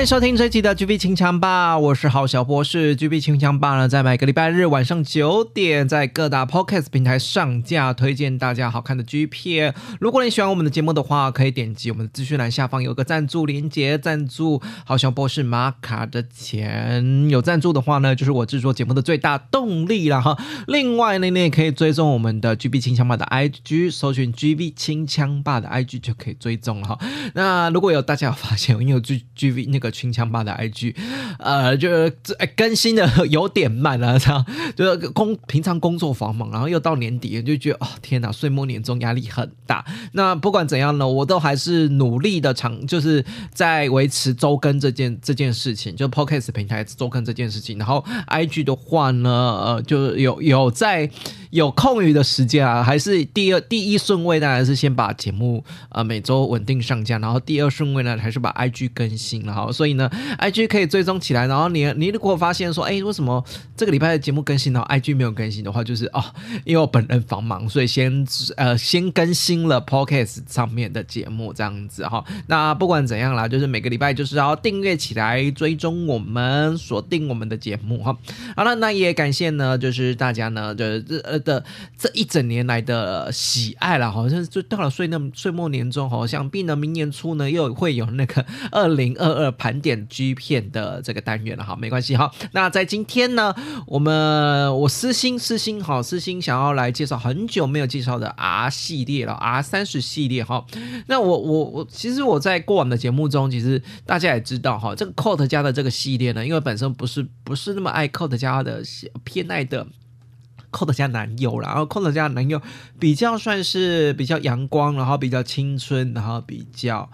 欢迎收听这期的 GB 清枪吧，我是郝小博士。GB 清枪吧呢，在每个礼拜日晚上九点，在各大 Podcast 平台上架，推荐大家好看的 G 片。如果你喜欢我们的节目的话，可以点击我们的资讯栏下方有个赞助连接，赞助郝小博士玛卡的钱。有赞助的话呢，就是我制作节目的最大动力了哈。另外呢，你也可以追踪我们的 GB 清枪吧的 IG，搜寻 GB 清枪吧的 IG 就可以追踪了哈。那如果有大家有发现，因为有 G GB 那个群枪吧的 IG，呃，就是这更新的 有点慢了，这样就是工平常工作繁忙，然后又到年底，就觉得哦天哪，岁末年终压力很大。那不管怎样呢，我都还是努力的长，就是在维持周更这件这件事情，就 Podcast 平台周更这件事情。然后 IG 的话呢，呃，就有有在有空余的时间啊，还是第二第一顺位当然是先把节目呃每周稳定上架，然后第二顺位呢还是把 IG 更新了哈。所以呢，IG 可以追踪起来。然后你你如果发现说，哎，为什么这个礼拜的节目更新，然后 IG 没有更新的话，就是哦，因为我本人繁忙，所以先呃先更新了 Podcast 上面的节目这样子哈。那不管怎样啦，就是每个礼拜就是要订阅起来，追踪我们，锁定我们的节目哈。好了，那也感谢呢，就是大家呢，就是呃的这一整年来的喜爱了，好像就到了岁那岁末年终哈，想必呢明年初呢又会有那个 二零二二盘点 G 片的这个单元了哈，没关系哈。那在今天呢，我们我私心私心哈，私心想要来介绍很久没有介绍的 R 系列了，R 三十系列哈。那我我我其实我在过往的节目中，其实大家也知道哈，这个 Cot 家的这个系列呢，因为本身不是不是那么爱 Cot 家的偏爱的。Coat 家男友，然后 Coat 家男友比较算是比较阳光，然后比较青春，然后比较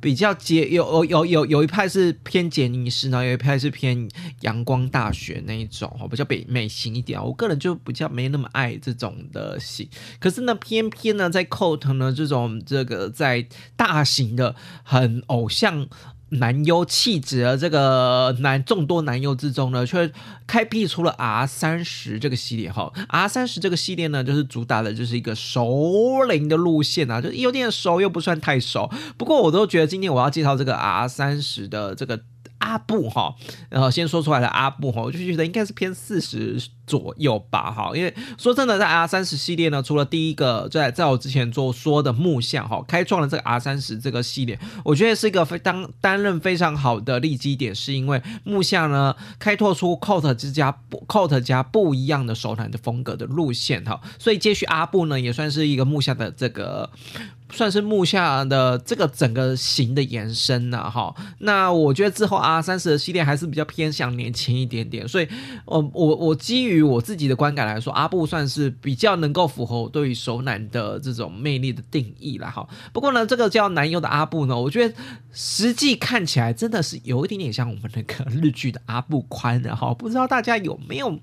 比较杰有有有有有一派是偏杰尼斯，然后有一派是偏阳光大学那一种，比较美美型一点。我个人就比较没那么爱这种的型，可是呢，偏偏呢，在 cot 呢这种这个在大型的很偶像。男优气质的这个男众多男优之中呢，却开辟出了 R 三十这个系列哈。R 三十这个系列呢，就是主打的就是一个熟龄的路线啊，就有点熟又不算太熟。不过我都觉得今天我要介绍这个 R 三十的这个阿布哈，然后先说出来的阿布哈，我就觉得应该是偏四十左右吧哈。因为说真的，在 R 三十系列呢，除了第一个在在我之前做说的木像哈，开创了这个 R 三十这个系列，我觉得是一个非当担任非常好的利基点，是因为木像呢开拓出 Cot 之家 Cot 家不一样的手男的风格的路线哈，所以接续阿布呢也算是一个木像的这个。算是木下的这个整个型的延伸呐，哈。那我觉得之后 R 三十的系列还是比较偏向年轻一点点，所以，我我我基于于我自己的观感来说，阿布算是比较能够符合我对于熟男的这种魅力的定义了，哈。不过呢，这个叫男优的阿布呢，我觉得实际看起来真的是有一点点像我们那个日剧的阿布宽的，哈。不知道大家有没有？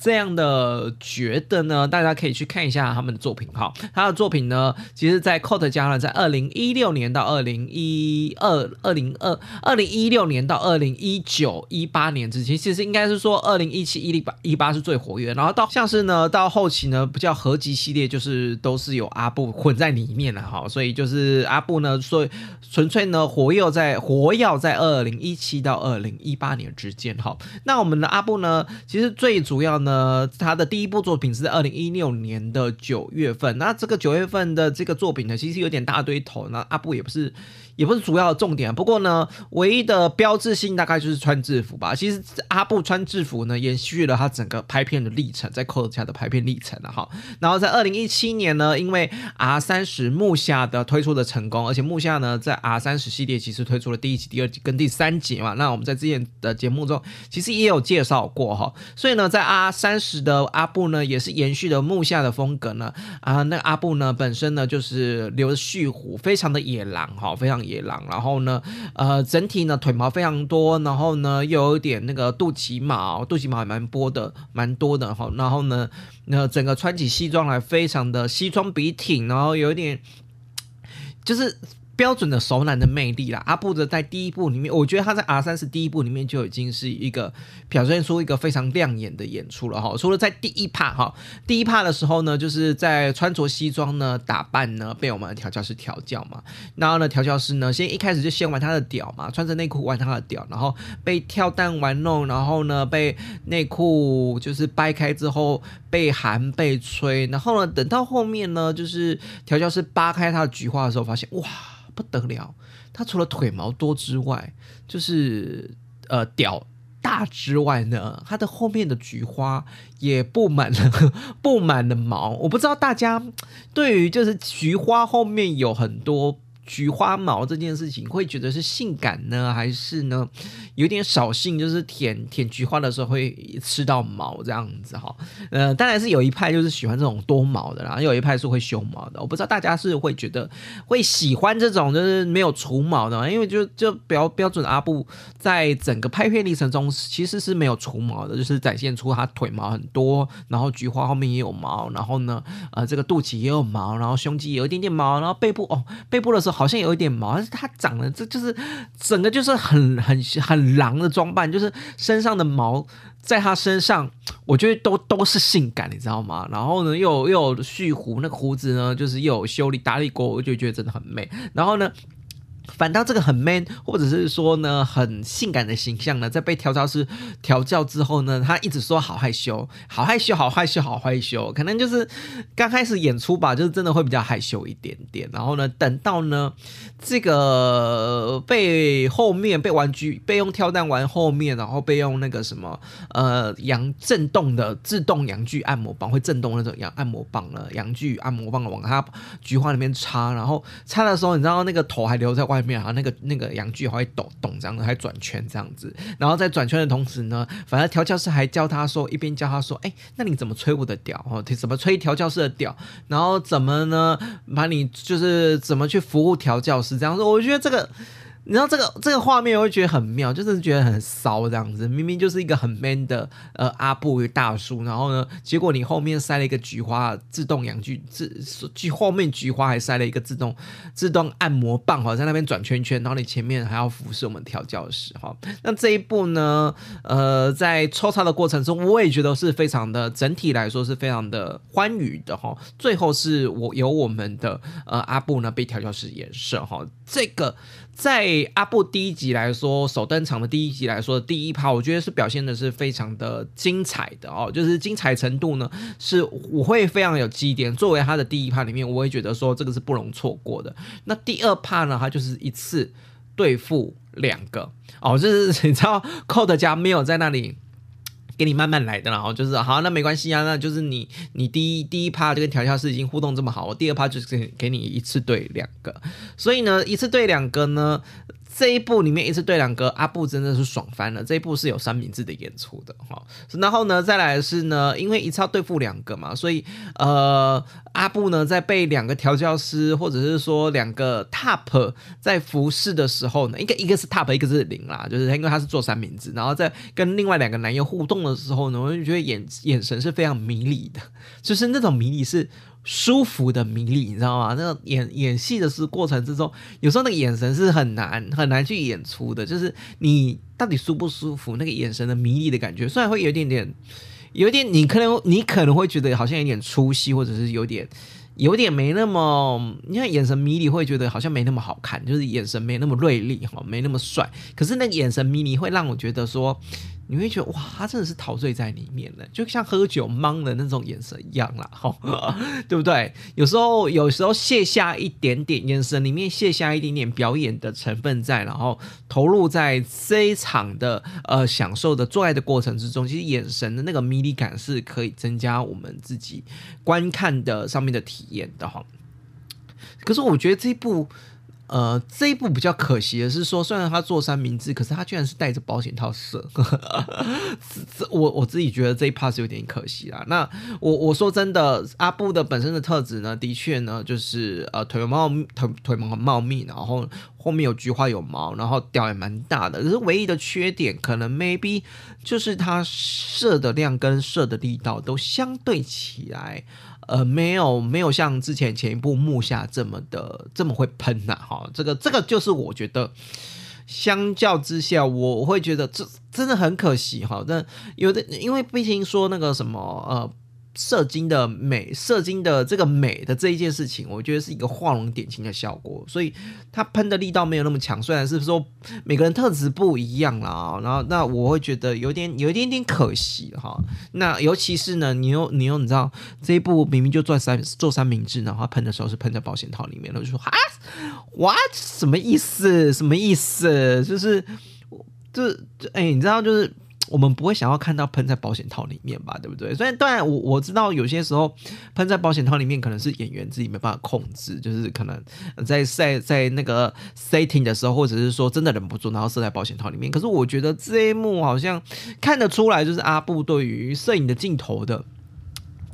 这样的觉得呢，大家可以去看一下他们的作品哈。他的作品呢，其实，在 Cot 家呢，在二零一六年到二零一二、二零二二零一六年到二零一九一八年之间，其实应该是说二零一七、一零八、一八是最活跃，然后到像是呢，到后期呢，不叫合集系列，就是都是有阿布混在里面了哈。所以就是阿布呢，所以纯粹呢，活跃在活跃在二零一七到二零一八年之间哈。那我们的阿布呢，其实最主要呢。呃，他的第一部作品是在二零一六年的九月份。那这个九月份的这个作品呢，其实有点大堆头。那阿布也不是。也不是主要的重点，不过呢，唯一的标志性大概就是穿制服吧。其实阿布穿制服呢，延续了他整个拍片的历程，在 c o 下的拍片历程了哈。然后在二零一七年呢，因为 R 三十木下的推出的成功，而且木下呢在 R 三十系列其实推出了第一集、第二集跟第三集嘛。那我们在之前的节目中其实也有介绍过哈。所以呢，在 R 三十的阿布呢，也是延续了木下的风格呢。啊，那阿布呢本身呢就是留着蓄胡，非常的野狼哈，非常野。野狼，然后呢，呃，整体呢腿毛非常多，然后呢又有一点那个肚脐毛，肚脐毛还蛮多的，蛮多的哈。然后呢，那整个穿起西装来非常的西装笔挺，然后有一点就是。标准的熟男的魅力啦，阿布的在第一部里面，我觉得他在 R 三十第一部里面就已经是一个表现出一个非常亮眼的演出了哈。除了在第一趴哈，第一趴的时候呢，就是在穿着西装呢打扮呢被我们的调教师调教嘛，然后呢调教师呢先一开始就先玩他的屌嘛，穿着内裤玩他的屌，然后被跳蛋玩弄，然后呢被内裤就是掰开之后被寒被吹，然后呢等到后面呢就是调教师扒开他的菊花的时候，发现哇。不得了，他除了腿毛多之外，就是呃屌大之外呢，它的后面的菊花也布满了 布满了毛。我不知道大家对于就是菊花后面有很多。菊花毛这件事情会觉得是性感呢，还是呢有点扫兴？就是舔舔菊花的时候会吃到毛这样子哈。呃，当然是有一派就是喜欢这种多毛的，然后有一派是会修毛的。我不知道大家是会觉得会喜欢这种就是没有除毛的，因为就就标标准阿布在整个拍片历程中其实是没有除毛的，就是展现出他腿毛很多，然后菊花后面也有毛，然后呢呃这个肚脐也有毛，然后胸肌有一点点毛，然后背部哦背部的时候。好像有一点毛，但是他长得这就是整个就是很很很狼的装扮，就是身上的毛在他身上，我觉得都都是性感，你知道吗？然后呢，又又有蓄胡，那个胡子呢，就是又有修理打理过，我就觉得真的很美。然后呢。反倒这个很 man，或者是说呢很性感的形象呢，在被调教师调教之后呢，他一直说好害羞，好害羞，好害羞，好害羞，可能就是刚开始演出吧，就是真的会比较害羞一点点。然后呢，等到呢这个被后面被玩具被用跳蛋玩后面，然后被用那个什么呃阳震动的自动阳具按摩棒会震动那种阳按摩棒了，阳具按摩棒往他菊花里面插，然后插的时候，你知道那个头还留在外。面啊，那个那个阳具还会抖动这样子，还转圈这样子，然后在转圈的同时呢，反正调教师还教他说，一边教他说，哎，那你怎么吹我的屌？哦，怎么吹调教师的屌？然后怎么呢，把你就是怎么去服务调教师这样子？我觉得这个。你知道这个这个画面，我会觉得很妙，就是觉得很骚这样子。明明就是一个很 man 的呃阿布与大叔，然后呢，结果你后面塞了一个菊花自动养具，自菊后面菊花还塞了一个自动自动按摩棒哈，在那边转圈圈，然后你前面还要服侍我们调教师哈。那这一步呢，呃，在抽插的过程中，我也觉得是非常的，整体来说是非常的欢愉的哈。最后是我由我们的呃阿布呢被调教师演射哈，这个。在阿布第一集来说，首登场的第一集来说，第一趴我觉得是表现的是非常的精彩的哦，就是精彩程度呢，是我会非常有基点。作为他的第一趴里面，我会觉得说这个是不容错过的。那第二趴呢，他就是一次对付两个哦，就是你知道，Code 家没有在那里。给你慢慢来的，然后就是好，那没关系啊，那就是你你第一第一趴就跟调教师已经互动这么好，我第二趴就是给给你一次对两个，所以呢，一次对两个呢。这一部里面一次对两个阿布真的是爽翻了。这一部是有三明治的演出的哈，然后呢，再来是呢，因为一次要对付两个嘛，所以呃，阿布呢在被两个调教师或者是说两个 top 在服侍的时候呢，一个一个是 top，一个是零啦，就是因为他是做三明治，然后在跟另外两个男友互动的时候呢，我就觉得眼眼神是非常迷离的，就是那种迷离是。舒服的迷离，你知道吗？那个演演戏的是过程之中，有时候那个眼神是很难很难去演出的，就是你到底舒不舒服，那个眼神的迷离的感觉，虽然会有点点，有点你可能你可能会觉得好像有点出戏，或者是有点有点没那么，因为眼神迷离会觉得好像没那么好看，就是眼神没那么锐利哈，没那么帅。可是那个眼神迷离会让我觉得说。你会觉得哇，他真的是陶醉在里面了，就像喝酒懵的那种眼神一样啦，哈，对不对？有时候，有时候卸下一点点眼神里面卸下一点点表演的成分在，然后投入在这一场的呃享受的做爱的过程之中，其实眼神的那个迷离感是可以增加我们自己观看的上面的体验的哈。可是我觉得这一部。呃，这一部比较可惜的是说，虽然他做三明治，可是他居然是带着保险套射。这我我自己觉得这一 part 是有点可惜啦。那我我说真的，阿布的本身的特质呢，的确呢，就是呃腿毛腿腿毛很茂密，然后后面有菊花有毛，然后屌也蛮大的。可是唯一的缺点，可能 maybe 就是他射的量跟射的力道都相对起来。呃，没有没有像之前前一部木下这么的这么会喷呐，哈，这个这个就是我觉得相较之下，我会觉得这真的很可惜哈。但有的因为毕竟说那个什么呃。射精的美，射精的这个美的这一件事情，我觉得是一个画龙点睛的效果，所以它喷的力道没有那么强。虽然是说每个人特质不一样啦，然后那我会觉得有点有一点点可惜哈。那尤其是呢，你又你又你知道这一部明明就做三做三明治，然后喷的时候是喷在保险套里面了，就说啊，what 什么意思？什么意思？就是就哎，你知道就是。我们不会想要看到喷在保险套里面吧，对不对？所以当然，我我知道有些时候喷在保险套里面可能是演员自己没办法控制，就是可能在在在那个 setting 的时候，或者是说真的忍不住，然后射在保险套里面。可是我觉得这一幕好像看得出来，就是阿布对于摄影的镜头的。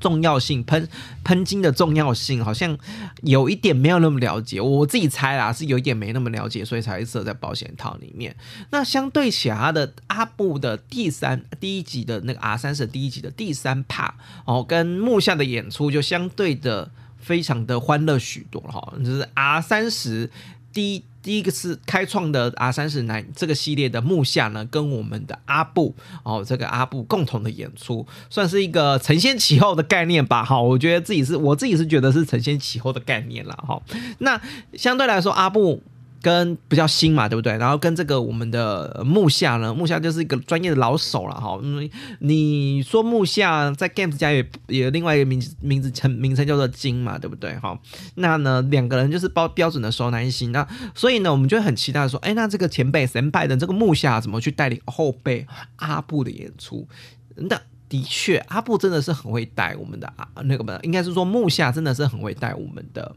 重要性喷喷金的重要性好像有一点没有那么了解，我自己猜啦，是有一点没那么了解，所以才设在保险套里面。那相对起他的阿布的第三第一集的那个 R 三十第一集的第三帕哦，跟木下的演出就相对的非常的欢乐许多了哈，就是 R 三十第一。第一个是开创的 R 三十男这个系列的木下呢，跟我们的阿布哦，这个阿布共同的演出，算是一个承先启后的概念吧。哈，我觉得自己是我自己是觉得是承先启后的概念了。哈，那相对来说，阿布。跟比较新嘛，对不对？然后跟这个我们的木下呢，木下就是一个专业的老手了哈。嗯，你说木下在 Games 家也也另外一个名字名字称名称叫做金嘛，对不对？哈，那呢两个人就是标标准的熟男型，那所以呢我们就很期待说，哎，那这个前辈神拜的这个木下怎么去带领后辈阿布的演出？那的确，阿布真的是很会带我们的啊，那个应该是说木下真的是很会带我们的。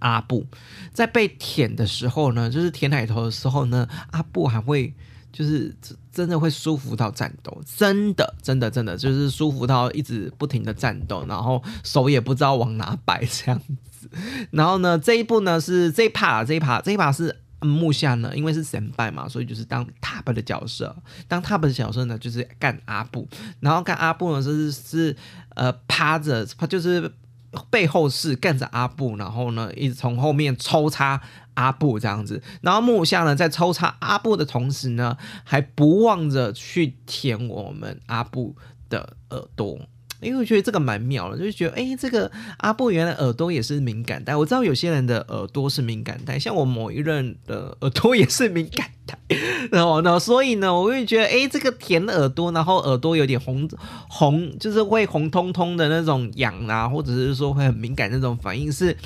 阿布在被舔的时候呢，就是舔奶头的时候呢，阿布还会就是真的会舒服到战斗，真的真的真的就是舒服到一直不停的战斗，然后手也不知道往哪摆这样子。然后呢，这一步呢是这一趴这一趴这一趴是木下呢，因为是神拜嘛，所以就是当 top 的角色，当 top 的角色呢就是干阿布，然后干阿布呢就是是呃趴着，他就是。背后是跟着阿布，然后呢，一直从后面抽插阿布这样子，然后木下呢在抽插阿布的同时呢，还不忘着去舔我们阿布的耳朵。因为我觉得这个蛮妙的，就是觉得哎，这个阿布原来耳朵也是敏感带。我知道有些人的耳朵是敏感带，像我某一任的耳朵也是敏感带。然后呢，所以呢，我会觉得哎，这个舔耳朵，然后耳朵有点红红，就是会红彤彤的那种痒啊，或者是说会很敏感那种反应是。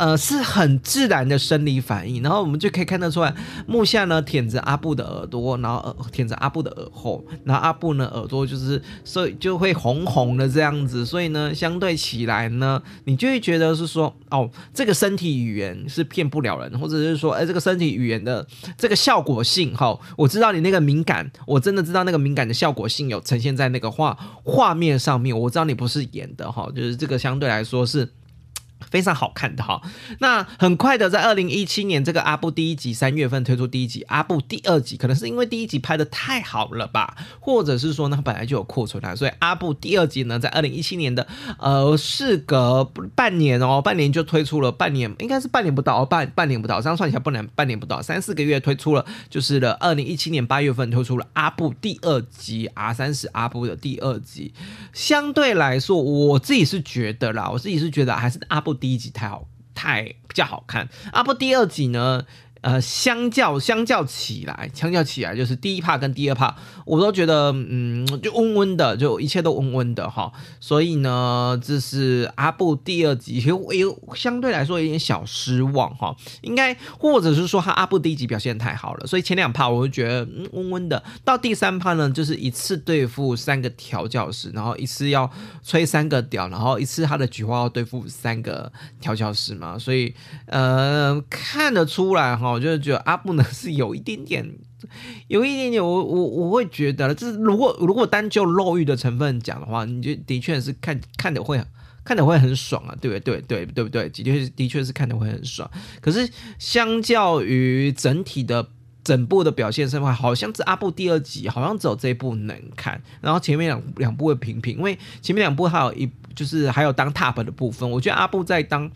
呃，是很自然的生理反应，然后我们就可以看得出来，木下呢舔着阿布的耳朵，然后耳舔着阿布的耳后，然后阿布呢耳朵就是所以就会红红的这样子，所以呢相对起来呢，你就会觉得是说，哦，这个身体语言是骗不了人，或者是说，哎，这个身体语言的这个效果性，哈，我知道你那个敏感，我真的知道那个敏感的效果性有呈现在那个画画面上面，我知道你不是演的，哈，就是这个相对来说是。非常好看的哈。那很快的，在二零一七年这个阿布第一集三月份推出第一集，阿布第二集可能是因为第一集拍的太好了吧，或者是说呢本来就有库存啊，所以阿布第二集呢在二零一七年的呃事隔半年哦，半年就推出了，半年应该是半年不到哦，半半年不到，这样算起来不能半年不到，三四个月推出了，就是了二零一七年八月份推出了阿布第二集 R 三十阿布的第二集，相对来说我自己是觉得啦，我自己是觉得还是阿布第一集太好。太比较好看，阿不第二集呢？呃，相较相较起来，相较起来就是第一趴跟第二趴，我都觉得嗯，就温温的，就一切都温温的哈。所以呢，这是阿布第二集，其实有相对来说有点小失望哈。应该或者是说他阿布第一集表现太好了，所以前两趴我就觉得嗯温温的。到第三趴呢，就是一次对付三个调教师，然后一次要吹三个屌，然后一次他的菊花要对付三个调教师嘛，所以呃看得出来哈。我就是觉得阿布呢是有一点点，有一点点，我我我会觉得，就是如果如果单就肉欲的成分讲的话，你就的确是看看的会看的会很爽啊，对不对？对对对不对？的确的确是看的会很爽。可是相较于整体的整部的表现的话，好像是阿布第二集好像只有这一部能看，然后前面两两部会平平，因为前面两部还有一就是还有当 top 的部分，我觉得阿布在当。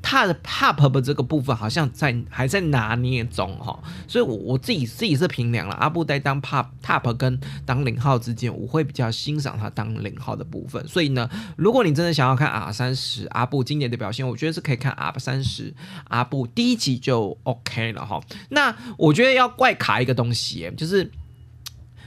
他的 pop 的这个部分好像在还在拿捏中哈，所以，我我自己自己是评量了阿布在当 pop top 跟当零号之间，我会比较欣赏他当零号的部分。所以呢，如果你真的想要看 R 三十阿布今年的表现，我觉得是可以看 R 三十阿布第一集就 OK 了哈。那我觉得要怪卡一个东西，就是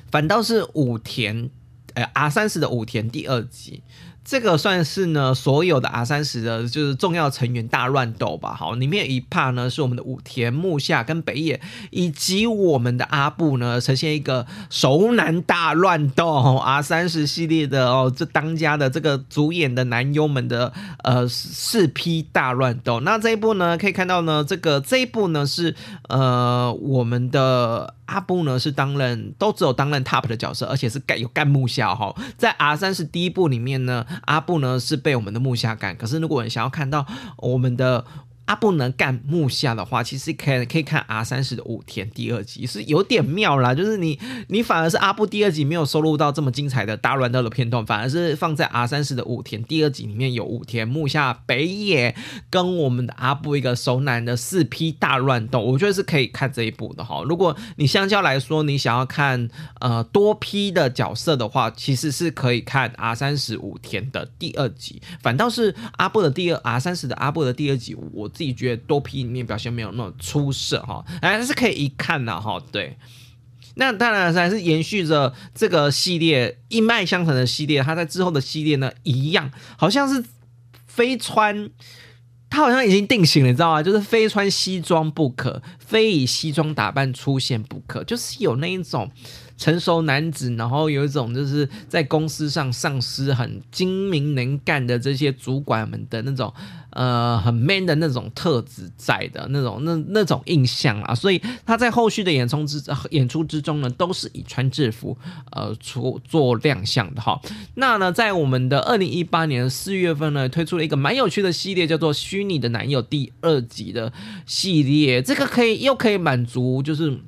反倒是武田，呃 R 三十的武田第二集。这个算是呢，所有的 R 三十的就是重要成员大乱斗吧。好，里面一 part 呢是我们的武田木下跟北野，以及我们的阿布呢，呈现一个熟男大乱斗。R 三十系列的哦，这当家的这个主演的男优们的呃四批大乱斗。那这一部呢，可以看到呢，这个这一部呢是呃我们的。阿布呢是担任都只有担任 top 的角色，而且是干有干木下哈。在 R 三是第一部里面呢，阿布呢是被我们的木下干。可是如果你想要看到我们的。阿布能干木下的话，其实可以可以看 R 三十的武田第二集，是有点妙啦。就是你你反而是阿布第二集没有收录到这么精彩的大乱斗的片段，反而是放在 R 三十的武田第二集里面有武田木下北野跟我们的阿布一个熟男的四批大乱斗，我觉得是可以看这一部的哈。如果你相较来说你想要看呃多批的角色的话，其实是可以看 R 三十五天的第二集，反倒是阿布的第二 R 三十的阿布的第二集我。自己觉得多批里面表现没有那么出色哈，还是可以一看的哈。对，那当然还是延续着这个系列一脉相承的系列，它在之后的系列呢一样，好像是非穿，它好像已经定型了，你知道吗？就是非穿西装不可，非以西装打扮出现不可，就是有那一种。成熟男子，然后有一种就是在公司上上司很精明能干的这些主管们的那种，呃，很 man 的那种特质在的那种那那种印象啊，所以他在后续的演出之演出之中呢，都是以穿制服呃出做亮相的哈。那呢，在我们的二零一八年四月份呢，推出了一个蛮有趣的系列，叫做《虚拟的男友》第二集的系列，这个可以又可以满足就是。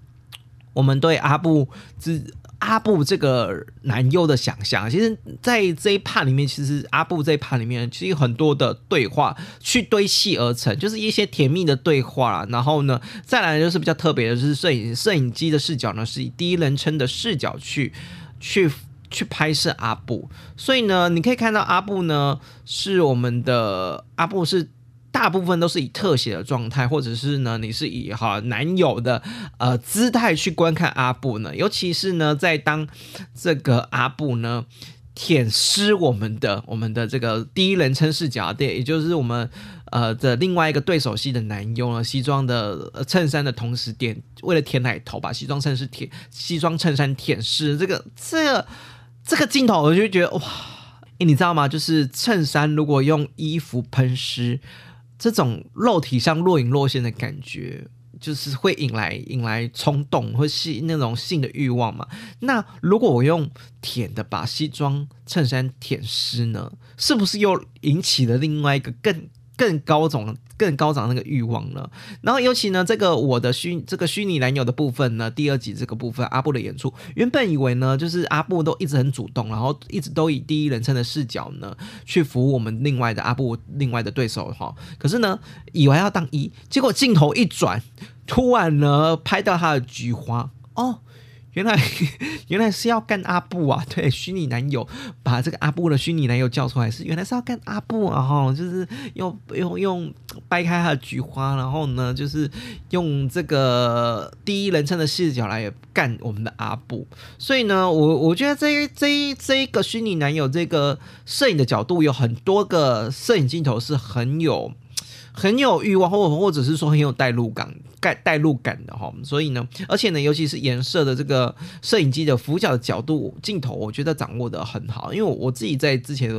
我们对阿布之阿布这个男优的想象，其实，在这一 part 里面，其实阿布这一 part 里面，其实有很多的对话去堆砌而成，就是一些甜蜜的对话。然后呢，再来就是比较特别的，就是摄影摄影机的视角呢，是以第一人称的视角去去去拍摄阿布。所以呢，你可以看到阿布呢，是我们的阿布是。大部分都是以特写的状态，或者是呢，你是以哈男友的呃姿态去观看阿布呢？尤其是呢，在当这个阿布呢舔湿我们的我们的这个第一人称视角，对，也就是我们呃的另外一个对手戏的男佣呢，西装的衬衫的同时点为了舔奶头把西装衬衫舔西装衬衫舔湿，这个这个这个镜头我就觉得哇，你知道吗？就是衬衫如果用衣服喷湿。这种肉体上若隐若现的感觉，就是会引来引来冲动或是那种性的欲望嘛？那如果我用舔的把西装衬衫舔湿呢，是不是又引起了另外一个更更高种、更高涨那个欲望了。然后尤其呢，这个我的虚这个虚拟男友的部分呢，第二集这个部分阿布的演出，原本以为呢，就是阿布都一直很主动，然后一直都以第一人称的视角呢去服务我们另外的阿布另外的对手哈。可是呢，以为要当一，结果镜头一转，突然呢拍到他的菊花哦。原来 原来是要干阿布啊！对，虚拟男友把这个阿布的虚拟男友叫出来，是原来是要干阿布啊！哈，就是用用用掰开他的菊花，然后呢，就是用这个第一人称的视角来干我们的阿布。所以呢，我我觉得这这这一个虚拟男友这个摄影的角度有很多个摄影镜头是很有很有欲望，或或者是说很有代入感。带带入感的哈，所以呢，而且呢，尤其是颜色的这个摄影机的俯角的角度镜头，我觉得掌握的很好。因为我自己在之前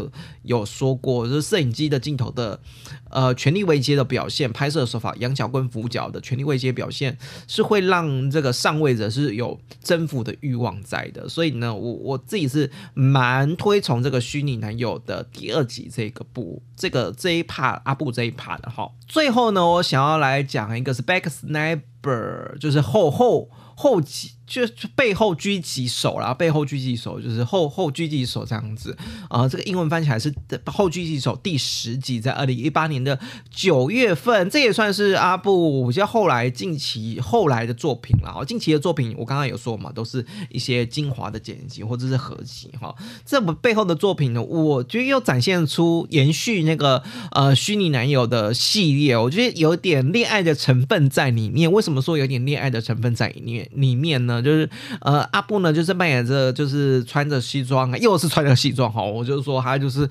有说过，就是摄影机的镜头的呃权力位阶的表现，拍摄手法仰角跟俯角的权力位阶表现，是会让这个上位者是有征服的欲望在的。所以呢，我我自己是蛮推崇这个虚拟男友的第二集这个部这个这一 part 阿布这一 part 的哈。最后呢，我想要来讲一个是 Backs。Sniper 就是后后后几。就背后狙击手啦，背后狙击手就是后后狙击手这样子啊。这个英文翻起来是后狙击手第十集，在二零一八年的九月份，这也算是阿布比较后来近期后来的作品了。哦，近期的作品我刚刚有说嘛，都是一些精华的剪辑或者是合集哈。这部背后的作品呢，我觉得又展现出延续那个呃虚拟男友的系列，我觉得有点恋爱的成分在里面。为什么说有点恋爱的成分在里面里面呢？就是呃，阿布呢，就是扮演着，就是穿着西装啊，又是穿着西装哈。我就说，他就是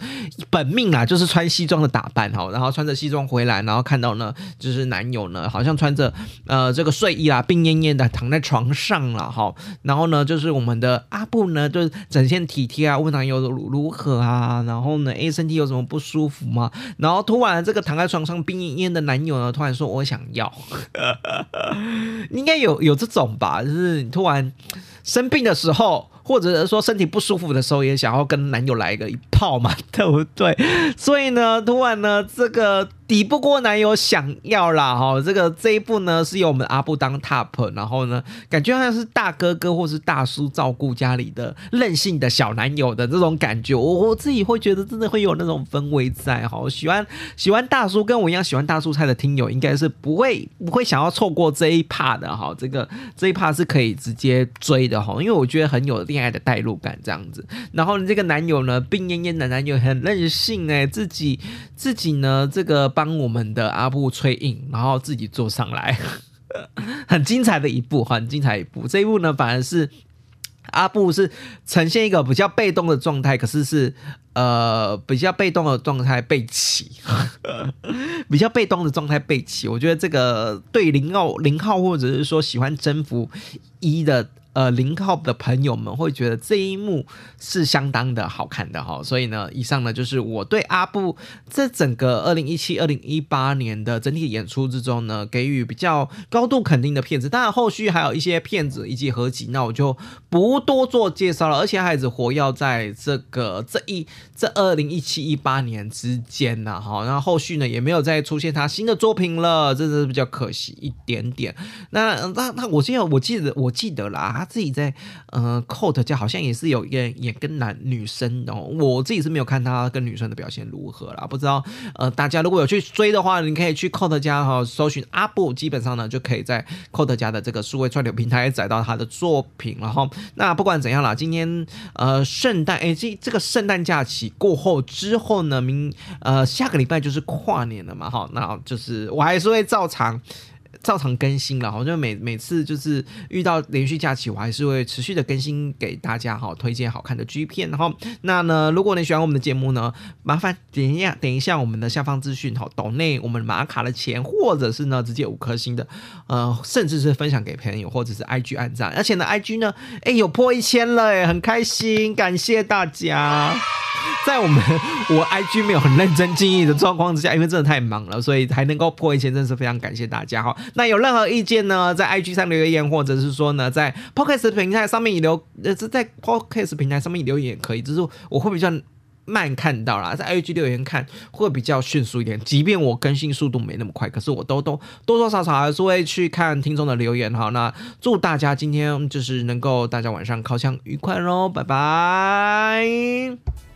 本命啊，就是穿西装的打扮哈。然后穿着西装回来，然后看到呢，就是男友呢，好像穿着呃这个睡衣啊，病恹恹的躺在床上了哈。然后呢，就是我们的阿布呢，就是整天体贴啊，问男友如如何啊。然后呢，A 身体有什么不舒服吗？然后突然这个躺在床上病恹恹的男友呢，突然说我想要，应该有有这种吧，就是。突然生病的时候。或者说身体不舒服的时候，也想要跟男友来个一炮嘛，对不对？所以呢，突然呢，这个抵不过男友想要啦，哈，这个这一步呢是由我们阿布当 top，然后呢，感觉好像是大哥哥或是大叔照顾家里的任性的小男友的这种感觉，我我自己会觉得真的会有那种氛围在哈。喜欢喜欢大叔跟我一样喜欢大叔菜的听友，应该是不会不会想要错过这一 part 的哈。这个这一 part 是可以直接追的哈，因为我觉得很有。恋爱的代入感这样子，然后这个男友呢，病恹恹的男友很任性哎，自己自己呢，这个帮我们的阿布吹印，然后自己坐上来，很精彩的一部，很精彩一部。这一部呢，反而是阿布是呈现一个比较被动的状态，可是是呃比较被动的状态被起，比较被动的状态被起。我觉得这个对零号零号或者是说喜欢征服一的。呃，零号的朋友们会觉得这一幕是相当的好看的哈，所以呢，以上呢就是我对阿布这整个二零一七、二零一八年的整体演出之中呢，给予比较高度肯定的片子。当然，后续还有一些片子以及合集，那我就不多做介绍了。而且，孩子活要在这个这一这二零一七一八年之间呢，哈，然后续呢也没有再出现他新的作品了，这是比较可惜一点点。那那那，我记得我记得我记得啦。他自己在呃，Coat 家好像也是有演演跟男女生哦，我自己是没有看他跟女生的表现如何啦，不知道呃，大家如果有去追的话，你可以去 Coat 家哈搜寻阿布，基本上呢就可以在 Coat 家的这个数位串流平台找到他的作品了哈。那不管怎样啦，今天呃圣诞哎这这个圣诞假期过后之后呢，明呃下个礼拜就是跨年了嘛哈，那就是我还是会照常。照常更新了，好像每每次就是遇到连续假期，我还是会持续的更新给大家哈，推荐好看的 G 片哈。那呢，如果你喜欢我们的节目呢，麻烦点一下点一下我们的下方资讯哈，岛内我们马卡的钱，或者是呢直接五颗星的，呃，甚至是分享给朋友，或者是 IG 按赞，而且呢 IG 呢，哎有破一千了哎，很开心，感谢大家。在我们我 IG 没有很认真经营的状况之下，因为真的太忙了，所以还能够破一千，真是非常感谢大家哈。那有任何意见呢，在 IG 上留言，或者是说呢，在 Podcast 平台上面留，呃，是在 Podcast 平台上面留言也可以，只是我会比较慢看到啦，在 IG 留言看会比较迅速一点。即便我更新速度没那么快，可是我都都多多少少还是会去看听众的留言哈。那祝大家今天就是能够大家晚上烤枪愉快喽，拜拜。